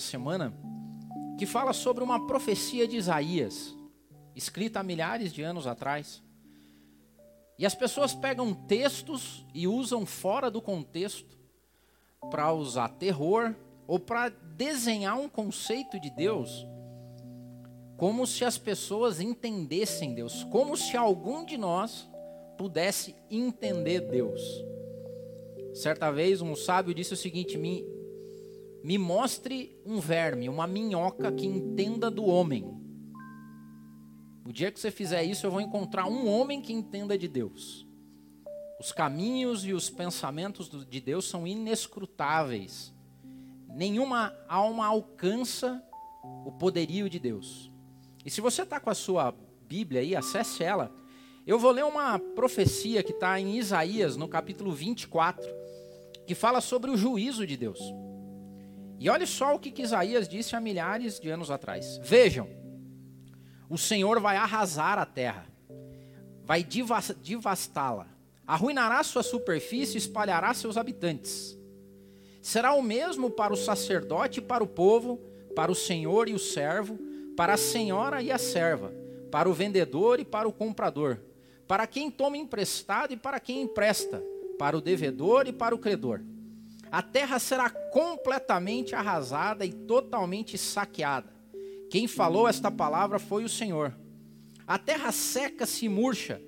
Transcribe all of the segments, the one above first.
semana que fala sobre uma profecia de Isaías, escrita há milhares de anos atrás. E as pessoas pegam textos e usam fora do contexto para usar terror ou para desenhar um conceito de Deus como se as pessoas entendessem Deus, como se algum de nós pudesse entender Deus. Certa vez um sábio disse o seguinte: me, mostre um verme, uma minhoca que entenda do homem. O dia que você fizer isso, eu vou encontrar um homem que entenda de Deus. Os caminhos e os pensamentos de Deus são inescrutáveis. Nenhuma alma alcança o poderio de Deus. E se você está com a sua Bíblia aí, acesse ela. Eu vou ler uma profecia que está em Isaías, no capítulo 24, que fala sobre o juízo de Deus. E olha só o que, que Isaías disse há milhares de anos atrás. Vejam, o Senhor vai arrasar a terra, vai devastá-la, arruinará sua superfície e espalhará seus habitantes. Será o mesmo para o sacerdote e para o povo, para o senhor e o servo, para a senhora e a serva, para o vendedor e para o comprador, para quem toma emprestado e para quem empresta, para o devedor e para o credor a terra será completamente arrasada e totalmente saqueada. Quem falou esta palavra foi o Senhor. A terra seca-se e murcha,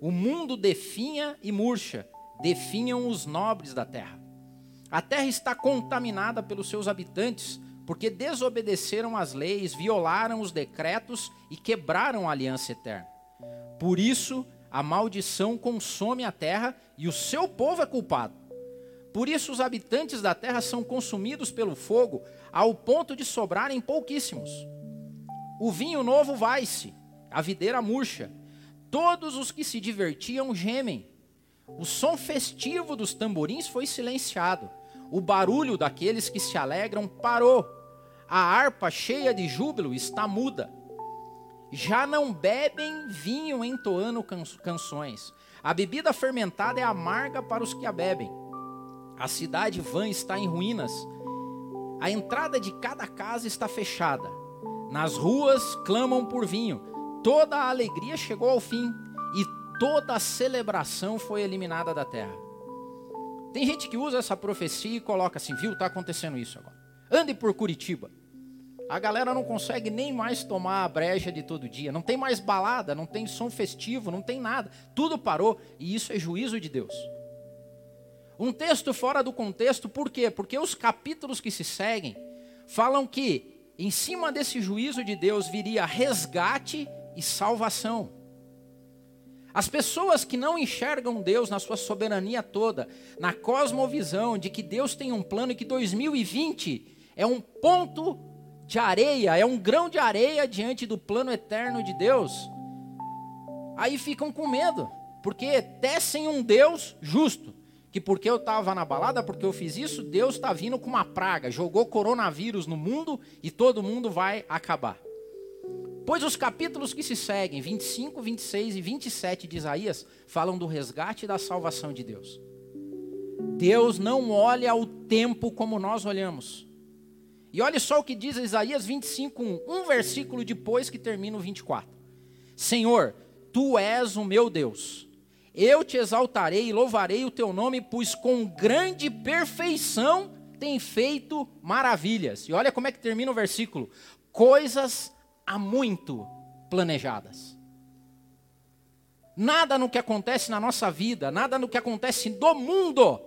o mundo definha e murcha, definham os nobres da terra. A terra está contaminada pelos seus habitantes, porque desobedeceram as leis, violaram os decretos e quebraram a aliança eterna. Por isso, a maldição consome a terra e o seu povo é culpado. Por isso os habitantes da terra são consumidos pelo fogo, ao ponto de sobrarem pouquíssimos. O vinho novo vai-se, a videira murcha. Todos os que se divertiam gemem. O som festivo dos tamborins foi silenciado. O barulho daqueles que se alegram parou. A harpa cheia de júbilo está muda. Já não bebem vinho entoando canções. A bebida fermentada é amarga para os que a bebem. A cidade vã está em ruínas. A entrada de cada casa está fechada. Nas ruas clamam por vinho. Toda a alegria chegou ao fim e toda a celebração foi eliminada da terra. Tem gente que usa essa profecia e coloca assim, viu, está acontecendo isso agora. Ande por Curitiba. A galera não consegue nem mais tomar a breja de todo dia. Não tem mais balada, não tem som festivo, não tem nada. Tudo parou e isso é juízo de Deus. Um texto fora do contexto, por quê? Porque os capítulos que se seguem falam que em cima desse juízo de Deus viria resgate e salvação. As pessoas que não enxergam Deus na sua soberania toda, na cosmovisão de que Deus tem um plano e que 2020 é um ponto de areia, é um grão de areia diante do plano eterno de Deus, aí ficam com medo, porque tecem um Deus justo que porque eu estava na balada, porque eu fiz isso, Deus está vindo com uma praga, jogou coronavírus no mundo e todo mundo vai acabar. Pois os capítulos que se seguem, 25, 26 e 27 de Isaías, falam do resgate e da salvação de Deus. Deus não olha o tempo como nós olhamos. E olha só o que diz Isaías 25, 1, um versículo depois que termina o 24. Senhor, tu és o meu Deus eu te exaltarei e louvarei o teu nome, pois com grande perfeição tem feito maravilhas. E olha como é que termina o versículo: coisas há muito planejadas. Nada no que acontece na nossa vida, nada no que acontece do mundo,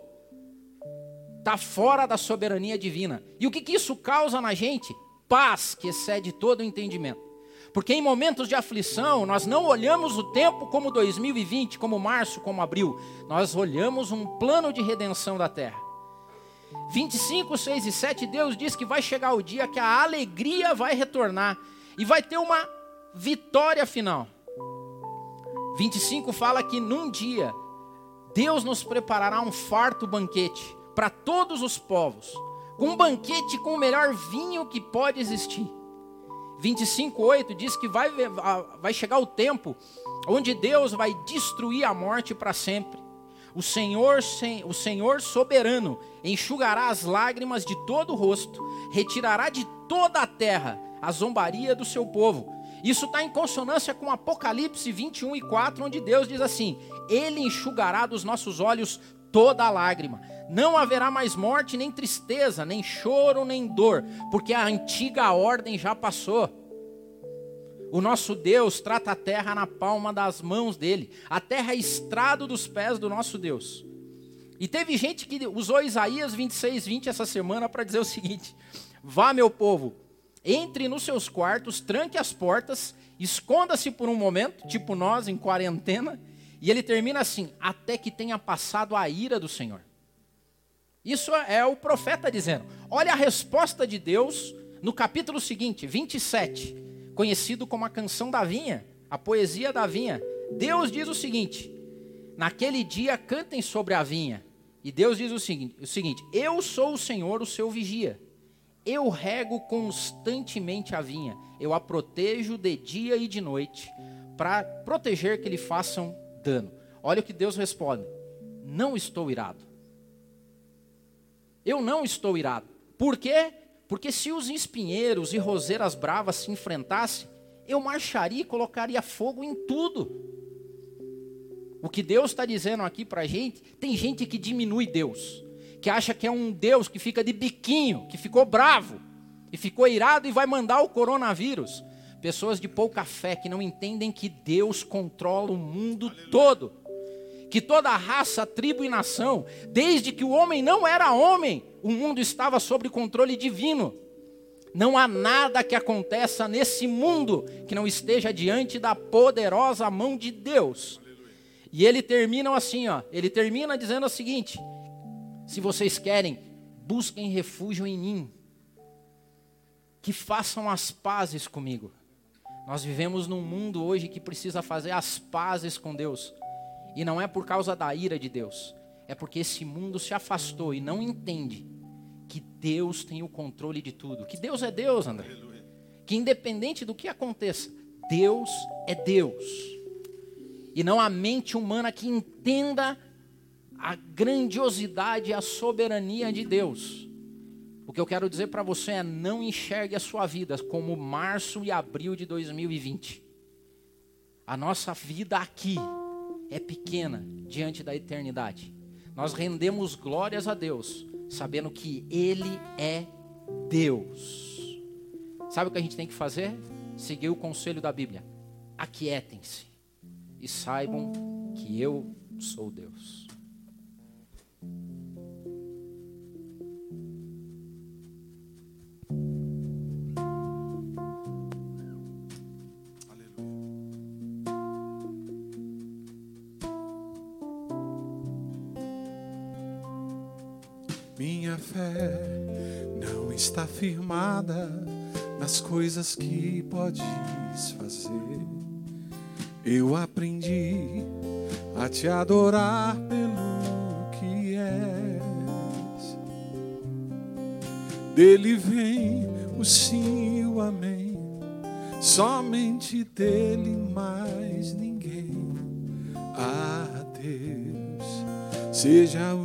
está fora da soberania divina. E o que, que isso causa na gente? Paz que excede todo o entendimento. Porque em momentos de aflição, nós não olhamos o tempo como 2020, como março, como abril. Nós olhamos um plano de redenção da terra. 25, 6 e 7, Deus diz que vai chegar o dia que a alegria vai retornar e vai ter uma vitória final. 25 fala que num dia Deus nos preparará um farto banquete para todos os povos, com um banquete com o melhor vinho que pode existir. 25:8 diz que vai, vai chegar o tempo onde Deus vai destruir a morte para sempre. O Senhor, o Senhor soberano enxugará as lágrimas de todo o rosto, retirará de toda a terra a zombaria do seu povo. Isso está em consonância com Apocalipse 21 e 4, onde Deus diz assim: Ele enxugará dos nossos olhos toda a lágrima. Não haverá mais morte, nem tristeza, nem choro, nem dor, porque a antiga ordem já passou. O nosso Deus trata a terra na palma das mãos dele. A terra é estrado dos pés do nosso Deus. E teve gente que usou Isaías 26, 20 essa semana para dizer o seguinte: Vá, meu povo, entre nos seus quartos, tranque as portas, esconda-se por um momento, tipo nós em quarentena, e ele termina assim: até que tenha passado a ira do Senhor. Isso é o profeta dizendo. Olha a resposta de Deus no capítulo seguinte, 27 conhecido como a canção da vinha, a poesia da vinha. Deus diz o seguinte: naquele dia cantem sobre a vinha. E Deus diz o seguinte, o seguinte: Eu sou o Senhor, o seu vigia. Eu rego constantemente a vinha. Eu a protejo de dia e de noite, para proteger que lhe façam dano. Olha o que Deus responde: Não estou irado. Eu não estou irado. Por quê? Porque se os espinheiros e roseiras bravas se enfrentassem, eu marcharia e colocaria fogo em tudo. O que Deus está dizendo aqui para a gente, tem gente que diminui Deus, que acha que é um Deus que fica de biquinho, que ficou bravo, e ficou irado e vai mandar o coronavírus. Pessoas de pouca fé que não entendem que Deus controla o mundo Aleluia. todo. Que toda raça, tribo e nação, desde que o homem não era homem, o mundo estava sob controle divino. Não há nada que aconteça nesse mundo que não esteja diante da poderosa mão de Deus. E ele termina assim, ó. Ele termina dizendo o seguinte: se vocês querem, busquem refúgio em mim. Que façam as pazes comigo. Nós vivemos num mundo hoje que precisa fazer as pazes com Deus. E não é por causa da ira de Deus, é porque esse mundo se afastou e não entende que Deus tem o controle de tudo. Que Deus é Deus, André. Que independente do que aconteça, Deus é Deus. E não a mente humana que entenda a grandiosidade e a soberania de Deus. O que eu quero dizer para você é não enxergue a sua vida como março e abril de 2020. A nossa vida aqui é pequena diante da eternidade. Nós rendemos glórias a Deus sabendo que Ele é Deus. Sabe o que a gente tem que fazer? Seguir o conselho da Bíblia. Aquietem-se e saibam que eu sou Deus. Firmada nas coisas que podes fazer. Eu aprendi a te adorar pelo que és. Dele vem o sim e o amém, somente dele mais ninguém. A Deus seja o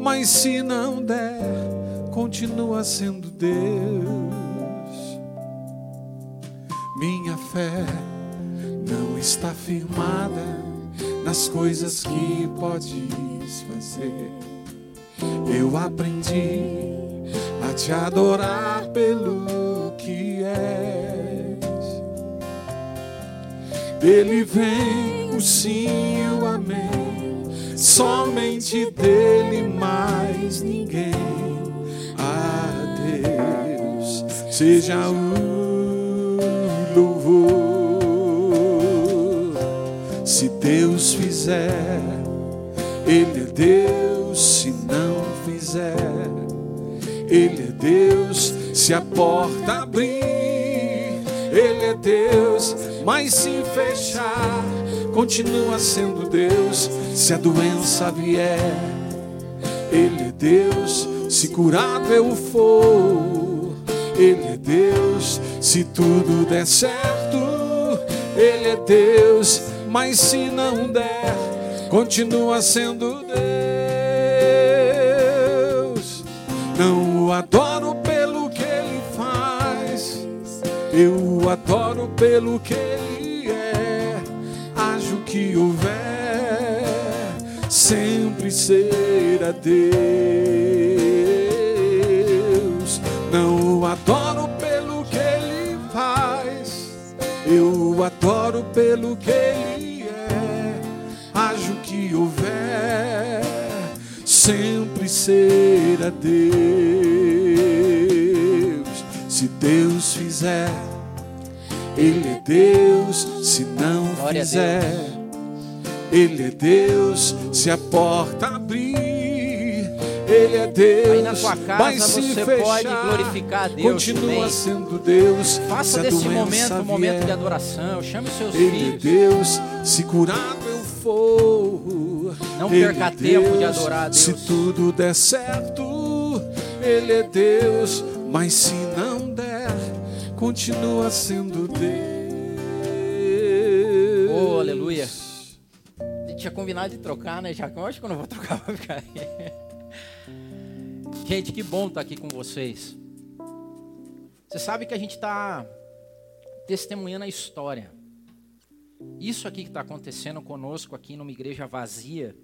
mas se não der, continua sendo Deus. Minha fé não está firmada nas coisas que podes fazer. Eu aprendi a te adorar pelo que és. Dele vem o sim e o amém somente dele mais ninguém. A Deus seja louvor. fizer. Ele é Deus se não fizer. Ele é Deus se a porta abrir. Ele é Deus, mas se fechar, continua sendo Deus. Se a doença vier, Ele é Deus. Se curado eu for, Ele é Deus. Se tudo der certo, Ele é Deus. Mas se não der, continua sendo Deus. Não o adoro pelo que Ele faz, eu o adoro pelo que Ele que houver, sempre será Deus. Não o adoro pelo que Ele faz, eu o adoro pelo que Ele é. Ajo que houver, sempre será Deus. Se Deus fizer, Ele é Deus. Se não Glória fizer, Ele é Deus. Se a porta abrir, Ele é Deus. Aí na sua casa você fechar, pode glorificar a Deus Continua também. sendo Deus. Faça desse momento um momento de adoração. Chame os seus Ele é filhos. Deus. Se curado eu for, Não Ele perca é tempo de Deus. adorar a Deus. Se tudo der certo, Ele é Deus. Mas se não der, continua sendo Deus. Tinha combinado de trocar, né, Jacão? Acho que eu não vou trocar, vai ficar aí. Gente, que bom estar aqui com vocês. Você sabe que a gente está testemunhando a história. Isso aqui que está acontecendo conosco aqui numa igreja vazia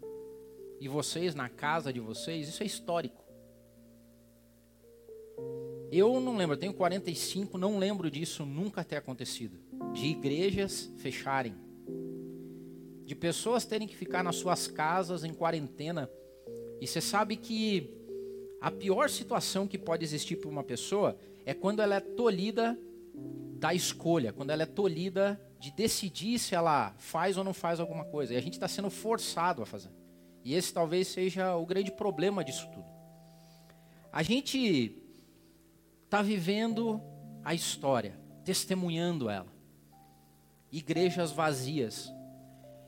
e vocês na casa de vocês, isso é histórico. Eu não lembro, eu tenho 45, não lembro disso nunca ter acontecido. De igrejas fecharem. De pessoas terem que ficar nas suas casas em quarentena. E você sabe que a pior situação que pode existir para uma pessoa é quando ela é tolhida da escolha, quando ela é tolhida de decidir se ela faz ou não faz alguma coisa. E a gente está sendo forçado a fazer. E esse talvez seja o grande problema disso tudo. A gente está vivendo a história, testemunhando ela. Igrejas vazias.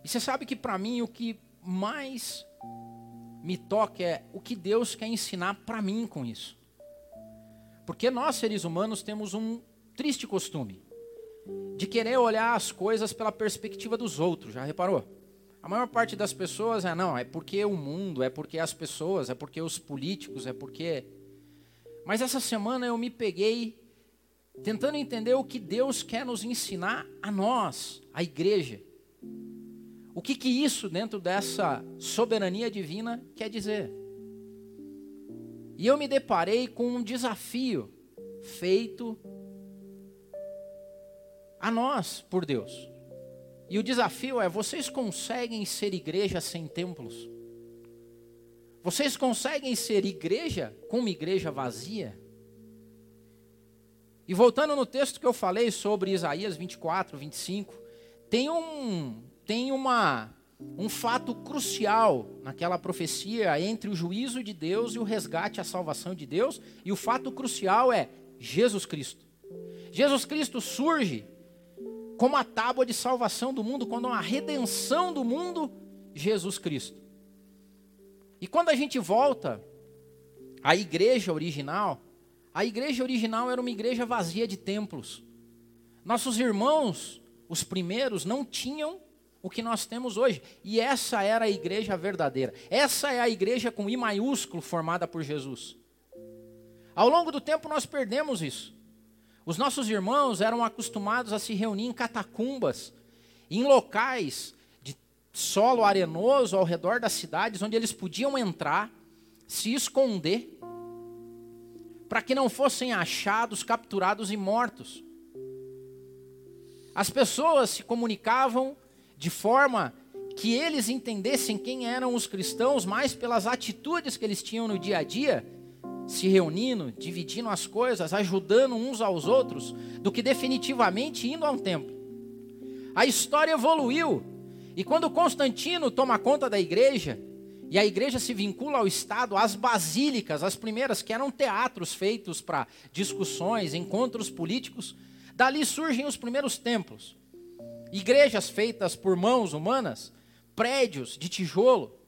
E você sabe que para mim o que mais me toca é o que Deus quer ensinar para mim com isso. Porque nós, seres humanos, temos um triste costume de querer olhar as coisas pela perspectiva dos outros, já reparou? A maior parte das pessoas é não, é porque o mundo, é porque as pessoas, é porque os políticos, é porque. Mas essa semana eu me peguei tentando entender o que Deus quer nos ensinar a nós, a igreja. O que, que isso, dentro dessa soberania divina, quer dizer? E eu me deparei com um desafio feito a nós por Deus. E o desafio é: vocês conseguem ser igreja sem templos? Vocês conseguem ser igreja com uma igreja vazia? E voltando no texto que eu falei sobre Isaías 24, 25, tem um, tem uma, um fato crucial naquela profecia entre o juízo de Deus e o resgate, a salvação de Deus. E o fato crucial é Jesus Cristo. Jesus Cristo surge como a tábua de salvação do mundo, quando a redenção do mundo, Jesus Cristo. E quando a gente volta à igreja original, a igreja original era uma igreja vazia de templos. Nossos irmãos, os primeiros, não tinham o que nós temos hoje. E essa era a igreja verdadeira. Essa é a igreja com I maiúsculo formada por Jesus. Ao longo do tempo nós perdemos isso. Os nossos irmãos eram acostumados a se reunir em catacumbas, em locais de solo arenoso ao redor das cidades, onde eles podiam entrar, se esconder, para que não fossem achados, capturados e mortos. As pessoas se comunicavam de forma que eles entendessem quem eram os cristãos mais pelas atitudes que eles tinham no dia a dia, se reunindo, dividindo as coisas, ajudando uns aos outros, do que definitivamente indo a um templo. A história evoluiu E quando Constantino toma conta da igreja, e a igreja se vincula ao Estado, as basílicas, as primeiras que eram teatros feitos para discussões, encontros políticos, dali surgem os primeiros templos. Igrejas feitas por mãos humanas, prédios de tijolo,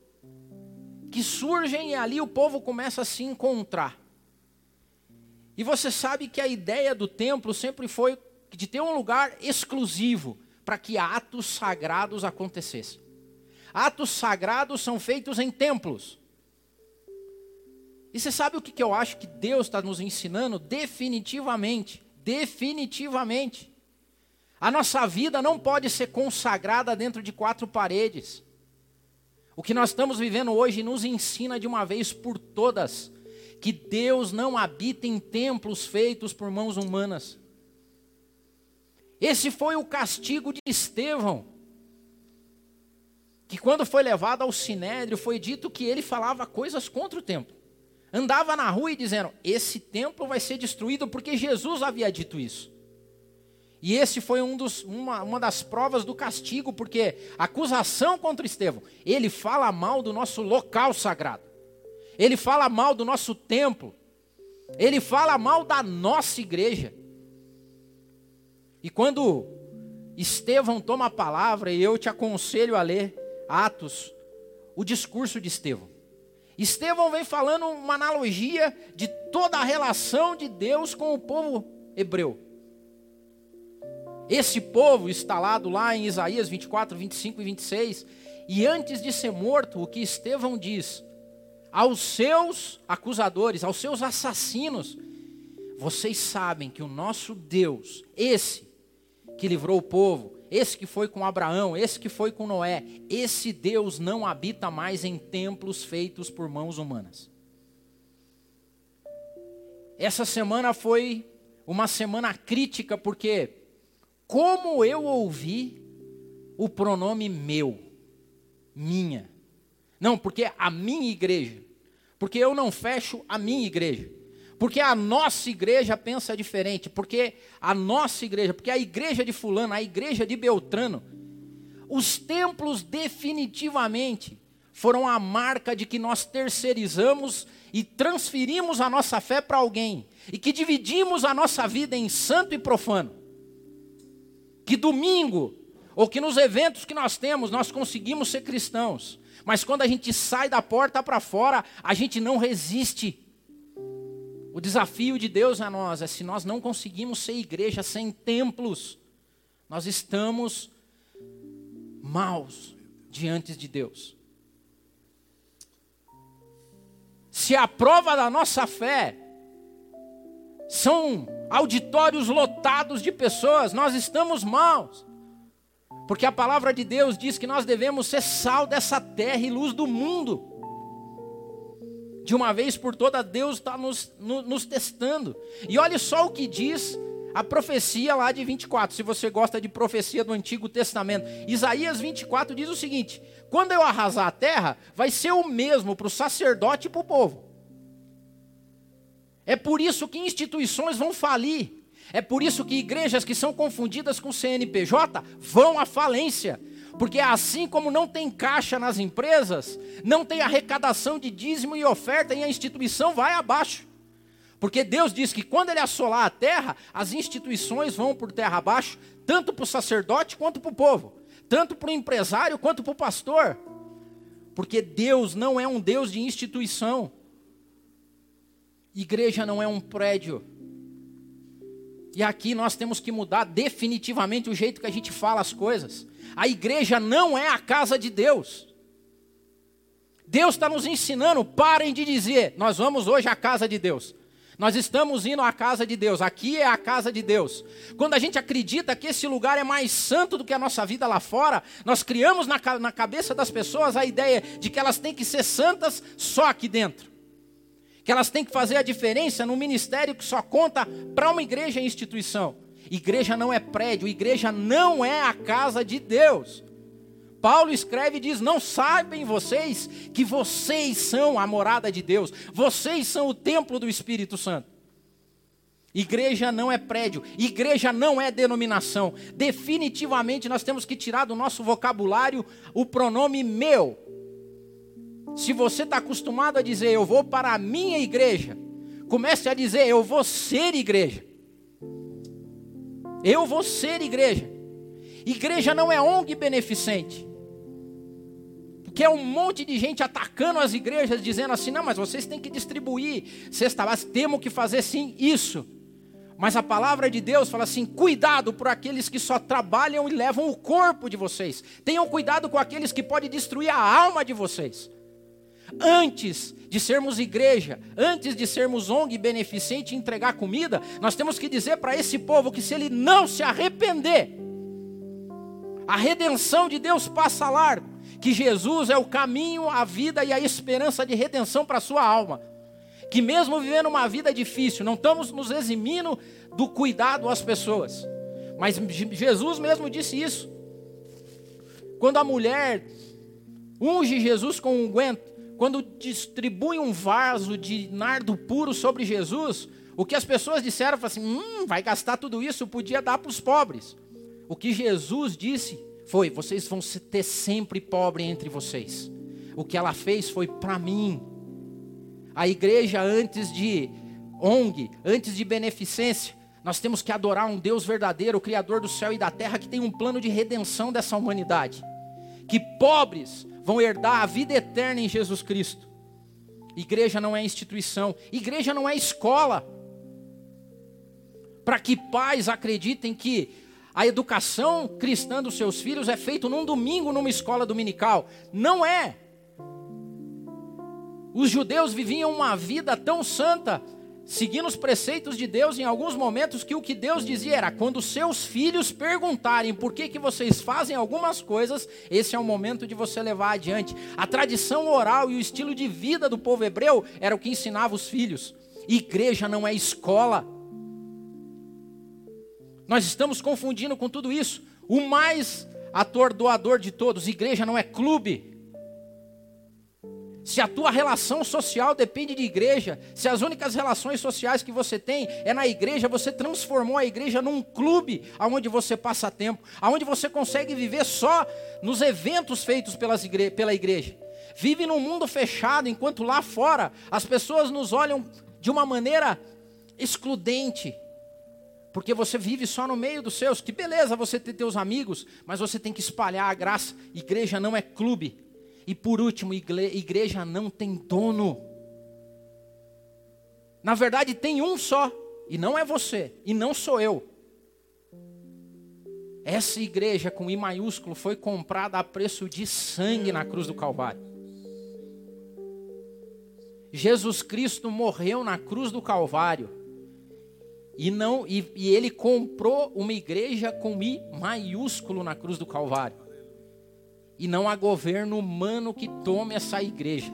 que surgem e ali o povo começa a se encontrar. E você sabe que a ideia do templo sempre foi de ter um lugar exclusivo para que atos sagrados acontecessem. Atos sagrados são feitos em templos. E você sabe o que eu acho que Deus está nos ensinando? Definitivamente. Definitivamente. A nossa vida não pode ser consagrada dentro de quatro paredes. O que nós estamos vivendo hoje nos ensina de uma vez por todas que Deus não habita em templos feitos por mãos humanas. Esse foi o castigo de Estevão que quando foi levado ao sinédrio, foi dito que ele falava coisas contra o templo. Andava na rua e dizendo: Esse templo vai ser destruído porque Jesus havia dito isso. E esse foi um dos, uma, uma das provas do castigo, porque acusação contra Estevão, ele fala mal do nosso local sagrado, ele fala mal do nosso templo, ele fala mal da nossa igreja. E quando Estevão toma a palavra, e eu te aconselho a ler, Atos, o discurso de Estevão. Estevão vem falando uma analogia de toda a relação de Deus com o povo hebreu. Esse povo instalado lá em Isaías 24, 25 e 26, e antes de ser morto, o que Estevão diz aos seus acusadores, aos seus assassinos, vocês sabem que o nosso Deus, esse que livrou o povo, esse que foi com Abraão, esse que foi com Noé, esse Deus não habita mais em templos feitos por mãos humanas. Essa semana foi uma semana crítica porque como eu ouvi o pronome meu, minha. Não, porque a minha igreja. Porque eu não fecho a minha igreja. Porque a nossa igreja pensa diferente, porque a nossa igreja, porque a igreja de fulano, a igreja de Beltrano, os templos definitivamente foram a marca de que nós terceirizamos e transferimos a nossa fé para alguém, e que dividimos a nossa vida em santo e profano. Que domingo, ou que nos eventos que nós temos, nós conseguimos ser cristãos, mas quando a gente sai da porta para fora, a gente não resiste o desafio de Deus a nós é se nós não conseguimos ser igreja sem templos, nós estamos maus diante de Deus. Se a prova da nossa fé são auditórios lotados de pessoas, nós estamos maus. Porque a palavra de Deus diz que nós devemos ser sal dessa terra e luz do mundo de uma vez por todas, Deus está nos, no, nos testando. E olha só o que diz a profecia lá de 24, se você gosta de profecia do Antigo Testamento. Isaías 24 diz o seguinte: quando eu arrasar a terra, vai ser o mesmo para o sacerdote e para o povo. É por isso que instituições vão falir. É por isso que igrejas que são confundidas com CNPJ vão à falência. Porque assim como não tem caixa nas empresas, não tem arrecadação de dízimo e oferta e a instituição vai abaixo. Porque Deus diz que quando Ele assolar a terra, as instituições vão por terra abaixo, tanto para o sacerdote quanto para o povo, tanto para o empresário quanto para o pastor. Porque Deus não é um Deus de instituição. Igreja não é um prédio. E aqui nós temos que mudar definitivamente o jeito que a gente fala as coisas. A igreja não é a casa de Deus. Deus está nos ensinando, parem de dizer, nós vamos hoje à casa de Deus. Nós estamos indo à casa de Deus, aqui é a casa de Deus. Quando a gente acredita que esse lugar é mais santo do que a nossa vida lá fora, nós criamos na, na cabeça das pessoas a ideia de que elas têm que ser santas só aqui dentro. Que elas têm que fazer a diferença no ministério que só conta para uma igreja e instituição. Igreja não é prédio, igreja não é a casa de Deus. Paulo escreve e diz: Não sabem vocês que vocês são a morada de Deus, vocês são o templo do Espírito Santo. Igreja não é prédio, igreja não é denominação. Definitivamente nós temos que tirar do nosso vocabulário o pronome meu. Se você está acostumado a dizer eu vou para a minha igreja, comece a dizer eu vou ser igreja. Eu vou ser igreja. Igreja não é ONG beneficente. Porque é um monte de gente atacando as igrejas, dizendo assim: não, mas vocês têm que distribuir cesta básica, temos que fazer sim isso. Mas a palavra de Deus fala assim: cuidado por aqueles que só trabalham e levam o corpo de vocês. Tenham cuidado com aqueles que podem destruir a alma de vocês. Antes de sermos igreja, antes de sermos ONG beneficente e entregar comida, nós temos que dizer para esse povo que se ele não se arrepender, a redenção de Deus passa largo, que Jesus é o caminho, a vida e a esperança de redenção para a sua alma que mesmo vivendo uma vida difícil, não estamos nos eximindo do cuidado às pessoas. Mas Jesus mesmo disse isso. Quando a mulher unge Jesus com um unguento, quando distribui um vaso de nardo puro sobre Jesus, o que as pessoas disseram foi assim: hum, vai gastar tudo isso, podia dar para os pobres. O que Jesus disse foi: vocês vão ter sempre pobre entre vocês. O que ela fez foi para mim. A igreja, antes de ONG, antes de beneficência, nós temos que adorar um Deus verdadeiro, o Criador do céu e da terra, que tem um plano de redenção dessa humanidade. Que pobres vão herdar a vida eterna em Jesus Cristo. Igreja não é instituição, igreja não é escola. Para que pais acreditem que a educação cristã dos seus filhos é feita num domingo numa escola dominical. Não é. Os judeus viviam uma vida tão santa, seguindo os preceitos de Deus em alguns momentos, que o que Deus dizia era: quando seus filhos perguntarem por que, que vocês fazem algumas coisas, esse é o momento de você levar adiante. A tradição oral e o estilo de vida do povo hebreu era o que ensinava os filhos. Igreja não é escola. Nós estamos confundindo com tudo isso. O mais atordoador de todos, igreja não é clube. Se a tua relação social depende de igreja, se as únicas relações sociais que você tem é na igreja, você transformou a igreja num clube aonde você passa tempo, aonde você consegue viver só nos eventos feitos pelas igre pela igreja. Vive num mundo fechado, enquanto lá fora as pessoas nos olham de uma maneira excludente. Porque você vive só no meio dos seus. Que beleza você ter teus amigos, mas você tem que espalhar a graça. Igreja não é clube. E por último, igreja não tem dono. Na verdade, tem um só, e não é você, e não sou eu. Essa igreja com I maiúsculo foi comprada a preço de sangue na cruz do Calvário. Jesus Cristo morreu na cruz do Calvário. E não e, e ele comprou uma igreja com I maiúsculo na cruz do Calvário. E não há governo humano que tome essa igreja.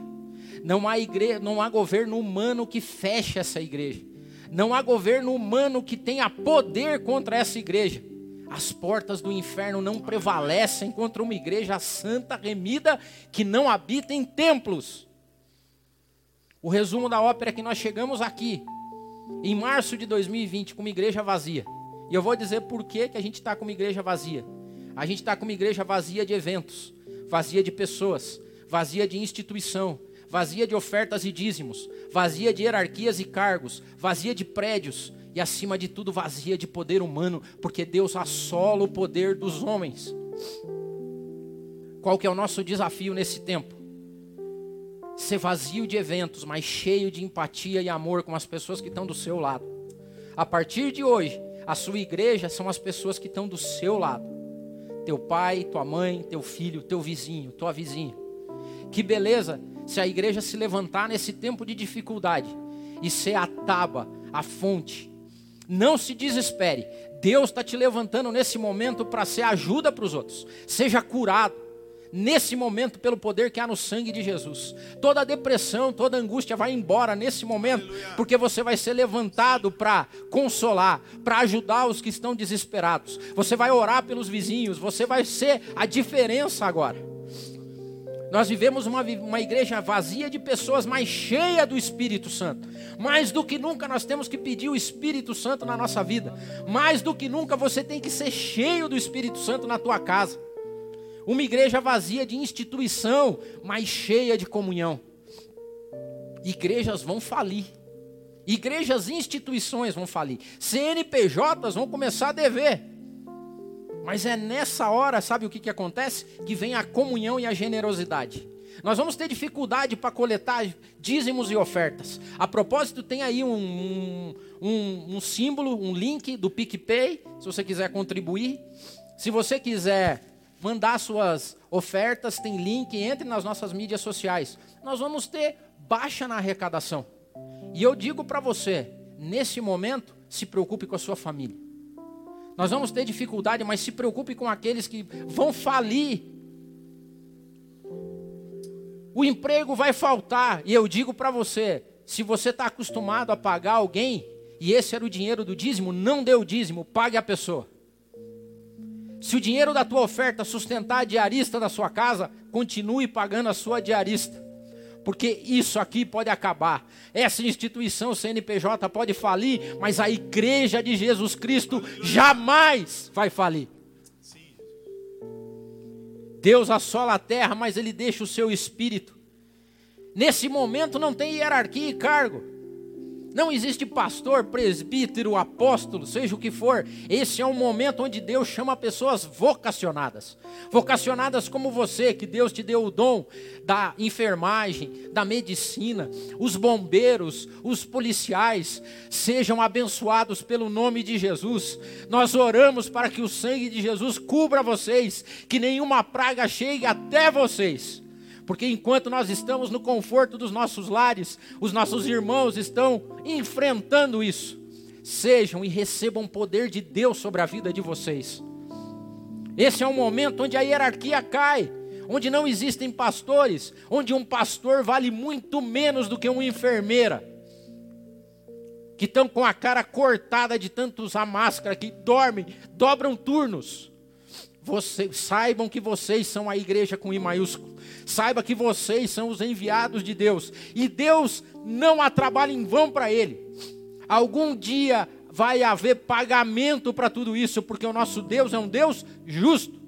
Não há, igreja, não há governo humano que feche essa igreja. Não há governo humano que tenha poder contra essa igreja. As portas do inferno não prevalecem contra uma igreja santa, remida, que não habita em templos. O resumo da ópera é que nós chegamos aqui, em março de 2020, com uma igreja vazia. E eu vou dizer por que, que a gente está com uma igreja vazia. A gente está com uma igreja vazia de eventos vazia de pessoas, vazia de instituição, vazia de ofertas e dízimos, vazia de hierarquias e cargos, vazia de prédios e, acima de tudo, vazia de poder humano, porque Deus assola o poder dos homens. Qual que é o nosso desafio nesse tempo? Ser vazio de eventos, mas cheio de empatia e amor com as pessoas que estão do seu lado. A partir de hoje, a sua igreja são as pessoas que estão do seu lado teu pai, tua mãe, teu filho, teu vizinho, tua vizinha. Que beleza se a igreja se levantar nesse tempo de dificuldade e ser a taba, a fonte. Não se desespere. Deus está te levantando nesse momento para ser ajuda para os outros. Seja curado nesse momento pelo poder que há no sangue de Jesus. Toda depressão, toda angústia vai embora nesse momento, porque você vai ser levantado para consolar, para ajudar os que estão desesperados. Você vai orar pelos vizinhos, você vai ser a diferença agora. Nós vivemos uma, uma igreja vazia de pessoas, mas cheia do Espírito Santo. Mais do que nunca nós temos que pedir o Espírito Santo na nossa vida. Mais do que nunca você tem que ser cheio do Espírito Santo na tua casa. Uma igreja vazia de instituição, mas cheia de comunhão. Igrejas vão falir. Igrejas e instituições vão falir. CNPJs vão começar a dever. Mas é nessa hora, sabe o que, que acontece? Que vem a comunhão e a generosidade. Nós vamos ter dificuldade para coletar dízimos e ofertas. A propósito, tem aí um, um, um, símbolo, um link do PicPay, se você quiser contribuir. Se você quiser mandar suas ofertas, tem link, entre nas nossas mídias sociais. Nós vamos ter baixa na arrecadação. E eu digo para você, nesse momento, se preocupe com a sua família. Nós vamos ter dificuldade, mas se preocupe com aqueles que vão falir. O emprego vai faltar. E eu digo para você: se você está acostumado a pagar alguém, e esse era o dinheiro do dízimo, não dê o dízimo, pague a pessoa. Se o dinheiro da tua oferta sustentar a diarista da sua casa, continue pagando a sua diarista porque isso aqui pode acabar. Essa instituição CNPJ pode falir, mas a igreja de Jesus Cristo jamais vai falir. Deus assola a terra, mas ele deixa o seu espírito. Nesse momento não tem hierarquia e cargo. Não existe pastor, presbítero, apóstolo, seja o que for. Esse é um momento onde Deus chama pessoas vocacionadas. Vocacionadas como você, que Deus te deu o dom da enfermagem, da medicina. Os bombeiros, os policiais, sejam abençoados pelo nome de Jesus. Nós oramos para que o sangue de Jesus cubra vocês, que nenhuma praga chegue até vocês. Porque enquanto nós estamos no conforto dos nossos lares, os nossos irmãos estão enfrentando isso. Sejam e recebam o poder de Deus sobre a vida de vocês. Esse é um momento onde a hierarquia cai, onde não existem pastores, onde um pastor vale muito menos do que uma enfermeira, que estão com a cara cortada de tanto usar máscara, que dormem, dobram turnos. Vocês, saibam que vocês são a igreja com I maiúsculo. Saiba que vocês são os enviados de Deus. E Deus não há trabalho em vão para Ele. Algum dia vai haver pagamento para tudo isso, porque o nosso Deus é um Deus justo.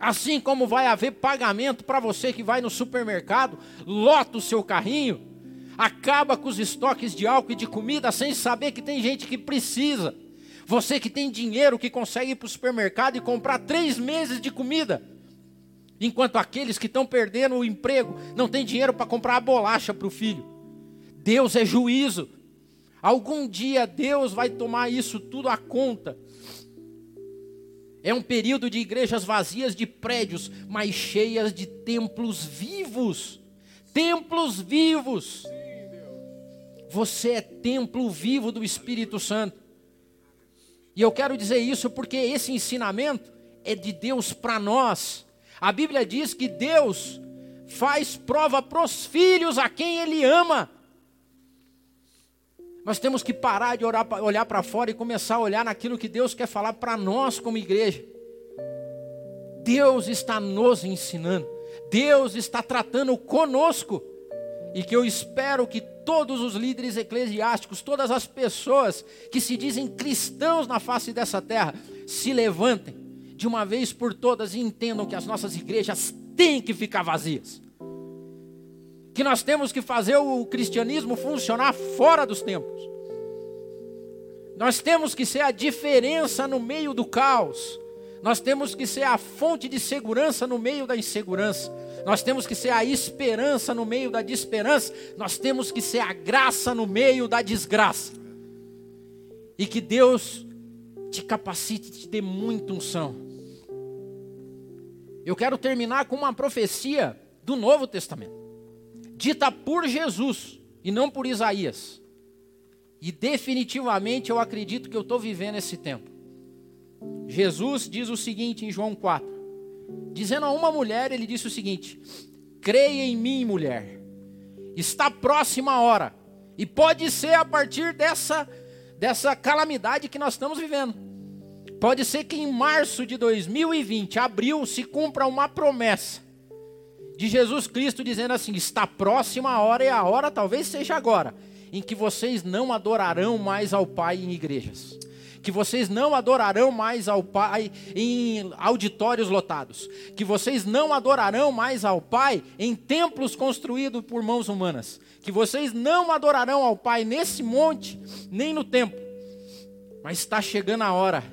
Assim como vai haver pagamento para você que vai no supermercado, lota o seu carrinho, acaba com os estoques de álcool e de comida sem saber que tem gente que precisa. Você que tem dinheiro que consegue ir para o supermercado e comprar três meses de comida enquanto aqueles que estão perdendo o emprego não têm dinheiro para comprar a bolacha para o filho. Deus é juízo. Algum dia Deus vai tomar isso tudo à conta. É um período de igrejas vazias de prédios, mas cheias de templos vivos. Templos vivos. Você é templo vivo do Espírito Santo. E eu quero dizer isso porque esse ensinamento é de Deus para nós. A Bíblia diz que Deus faz prova para os filhos a quem Ele ama. Nós temos que parar de orar, olhar para fora e começar a olhar naquilo que Deus quer falar para nós como igreja. Deus está nos ensinando, Deus está tratando conosco, e que eu espero que todos os líderes eclesiásticos, todas as pessoas que se dizem cristãos na face dessa terra, se levantem de uma vez por todas e entendam que as nossas igrejas têm que ficar vazias. Que nós temos que fazer o cristianismo funcionar fora dos templos. Nós temos que ser a diferença no meio do caos. Nós temos que ser a fonte de segurança no meio da insegurança. Nós temos que ser a esperança no meio da desesperança. Nós temos que ser a graça no meio da desgraça. E que Deus te capacite, te dê muita unção eu quero terminar com uma profecia do Novo Testamento, dita por Jesus e não por Isaías. E definitivamente eu acredito que eu estou vivendo esse tempo. Jesus diz o seguinte em João 4: dizendo a uma mulher, ele disse o seguinte: creia em mim, mulher, está próxima a hora, e pode ser a partir dessa, dessa calamidade que nós estamos vivendo. Pode ser que em março de 2020, abril, se cumpra uma promessa de Jesus Cristo dizendo assim: está próxima a hora e a hora talvez seja agora, em que vocês não adorarão mais ao Pai em igrejas que vocês não adorarão mais ao Pai em auditórios lotados, que vocês não adorarão mais ao Pai em templos construídos por mãos humanas, que vocês não adorarão ao Pai nesse monte, nem no templo. Mas está chegando a hora,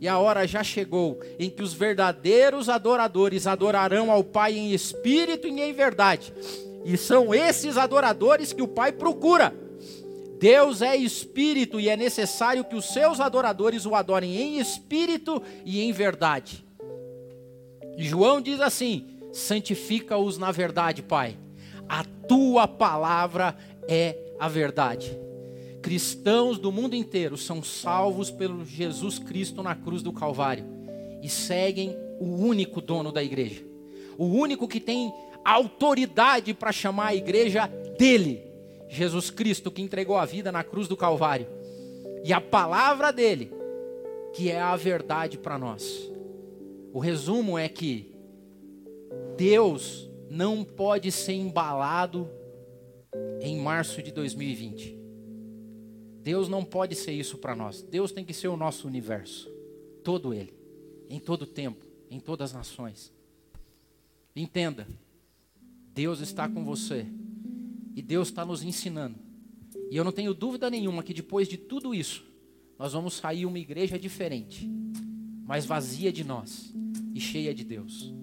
e a hora já chegou, em que os verdadeiros adoradores adorarão ao Pai em espírito e em verdade. E são esses adoradores que o Pai procura. Deus é espírito e é necessário que os seus adoradores o adorem em espírito e em verdade. E João diz assim: santifica-os na verdade, Pai. A tua palavra é a verdade. Cristãos do mundo inteiro são salvos pelo Jesus Cristo na cruz do Calvário e seguem o único dono da igreja, o único que tem autoridade para chamar a igreja dele. Jesus Cristo que entregou a vida na cruz do Calvário. E a palavra dele, que é a verdade para nós. O resumo é que Deus não pode ser embalado em março de 2020. Deus não pode ser isso para nós. Deus tem que ser o nosso universo. Todo ele. Em todo tempo. Em todas as nações. Entenda. Deus está com você. E Deus está nos ensinando. E eu não tenho dúvida nenhuma que depois de tudo isso, nós vamos sair uma igreja diferente, mais vazia de nós e cheia de Deus.